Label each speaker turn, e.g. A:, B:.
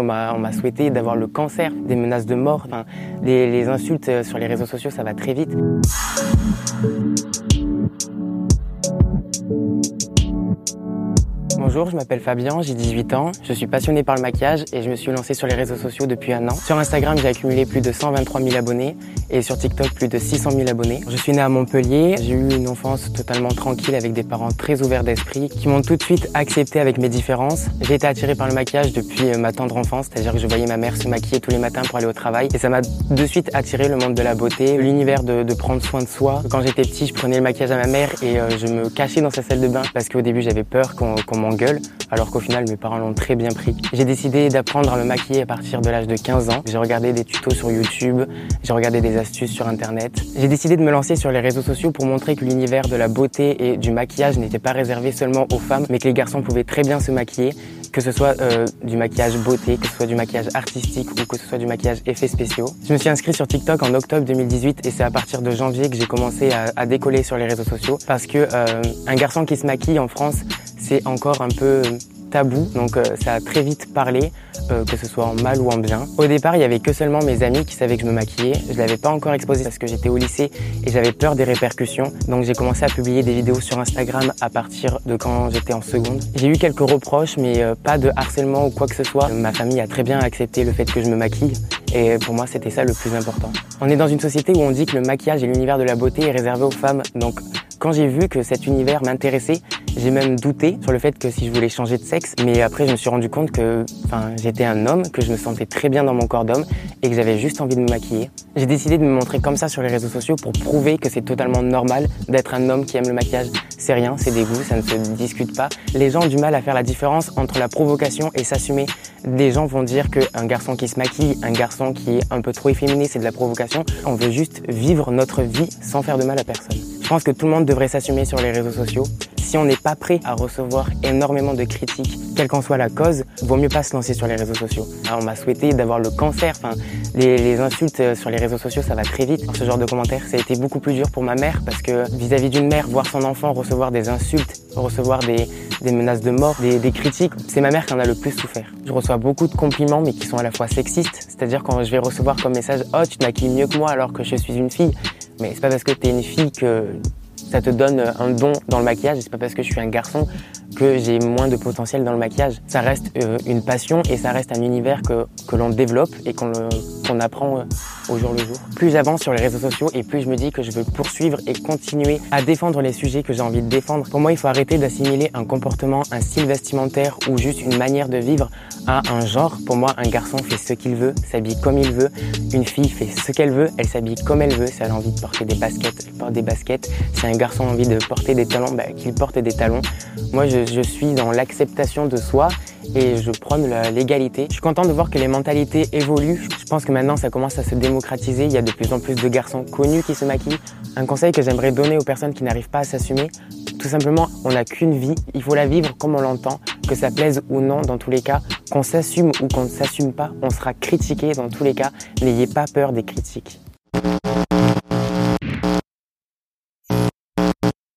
A: On m'a souhaité d'avoir le cancer, des menaces de mort, enfin, les, les insultes sur les réseaux sociaux, ça va très vite. Bonjour, je m'appelle Fabien, j'ai 18 ans, je suis passionné par le maquillage et je me suis lancé sur les réseaux sociaux depuis un an. Sur Instagram, j'ai accumulé plus de 123 000 abonnés et sur TikTok, plus de 600 000 abonnés. Je suis né à Montpellier, j'ai eu une enfance totalement tranquille avec des parents très ouverts d'esprit qui m'ont tout de suite accepté avec mes différences. J'ai été attiré par le maquillage depuis euh, ma tendre enfance, c'est-à-dire que je voyais ma mère se maquiller tous les matins pour aller au travail et ça m'a de suite attiré le monde de la beauté, l'univers de, prendre soin de soi. Quand j'étais petit, je prenais le maquillage à ma mère et euh, je me cachais dans sa salle de bain parce qu'au début, j'avais peur qu'on qu alors qu'au final mes parents l'ont très bien pris. J'ai décidé d'apprendre à me maquiller à partir de l'âge de 15 ans. J'ai regardé des tutos sur YouTube, j'ai regardé des astuces sur internet. J'ai décidé de me lancer sur les réseaux sociaux pour montrer que l'univers de la beauté et du maquillage n'était pas réservé seulement aux femmes, mais que les garçons pouvaient très bien se maquiller que ce soit euh, du maquillage beauté, que ce soit du maquillage artistique ou que ce soit du maquillage effets spéciaux. Je me suis inscrit sur TikTok en octobre 2018 et c'est à partir de janvier que j'ai commencé à, à, décoller sur les réseaux sociaux parce que euh, un garçon qui se maquille en France, c'est encore un peu tabou, donc euh, ça a très vite parlé, euh, que ce soit en mal ou en bien. Au départ, il y avait que seulement mes amis qui savaient que je me maquillais. Je l'avais pas encore exposé parce que j'étais au lycée et j'avais peur des répercussions. Donc j'ai commencé à publier des vidéos sur Instagram à partir de quand j'étais en seconde. J'ai eu quelques reproches, mais euh, pas de harcèlement ou quoi que ce soit. Ma famille a très bien accepté le fait que je me maquille. Et pour moi, c'était ça le plus important. On est dans une société où on dit que le maquillage et l'univers de la beauté est réservé aux femmes. Donc quand j'ai vu que cet univers m'intéressait, j'ai même douté sur le fait que si je voulais changer de sexe, mais après je me suis rendu compte que enfin, j'étais un homme, que je me sentais très bien dans mon corps d'homme et que j'avais juste envie de me maquiller. J'ai décidé de me montrer comme ça sur les réseaux sociaux pour prouver que c'est totalement normal d'être un homme qui aime le maquillage. C'est rien, c'est des goûts, ça ne se discute pas. Les gens ont du mal à faire la différence entre la provocation et s'assumer. Des gens vont dire qu'un garçon qui se maquille, un garçon qui est un peu trop efféminé, c'est de la provocation. On veut juste vivre notre vie sans faire de mal à personne. Je pense que tout le monde devrait s'assumer sur les réseaux sociaux. Si on n'est pas prêt à recevoir énormément de critiques, quelle qu'en soit la cause, vaut mieux pas se lancer sur les réseaux sociaux. Alors, on m'a souhaité d'avoir le cancer. Enfin, les, insultes sur les réseaux sociaux, ça va très vite. Ce genre de commentaires, ça a été beaucoup plus dur pour ma mère parce que vis-à-vis d'une mère, voir son enfant recevoir des insultes, recevoir des, des menaces de mort, des, des critiques, c'est ma mère qui en a le plus souffert. Je reçois beaucoup de compliments, mais qui sont à la fois sexistes. C'est-à-dire quand je vais recevoir comme message, oh, tu te maquilles mieux que moi alors que je suis une fille. Mais c'est pas parce que t'es une fille que ça te donne un don dans le maquillage. C'est pas parce que je suis un garçon que j'ai moins de potentiel dans le maquillage. Ça reste euh, une passion et ça reste un univers que, l'on développe et qu'on qu'on apprend euh, jour le jour. Plus j'avance sur les réseaux sociaux et plus je me dis que je veux poursuivre et continuer à défendre les sujets que j'ai envie de défendre. Pour moi, il faut arrêter d'assimiler un comportement, un style vestimentaire ou juste une manière de vivre à un genre. Pour moi, un garçon fait ce qu'il veut, s'habille comme il veut. Une fille fait ce qu'elle veut, elle s'habille comme elle veut. Si elle a envie de porter des baskets, elle porte des baskets. Si un garçon a envie de porter des talons, bah, qu'il porte des talons. Moi, je suis dans l'acceptation de soi et je prône l'égalité. Je suis content de voir que les mentalités évoluent. Je pense que maintenant ça commence à se démocratiser. Il y a de plus en plus de garçons connus qui se maquillent. Un conseil que j'aimerais donner aux personnes qui n'arrivent pas à s'assumer, tout simplement, on n'a qu'une vie. Il faut la vivre comme on l'entend, que ça plaise ou non dans tous les cas. Qu'on s'assume ou qu'on ne s'assume pas, on sera critiqué dans tous les cas. N'ayez pas peur des critiques.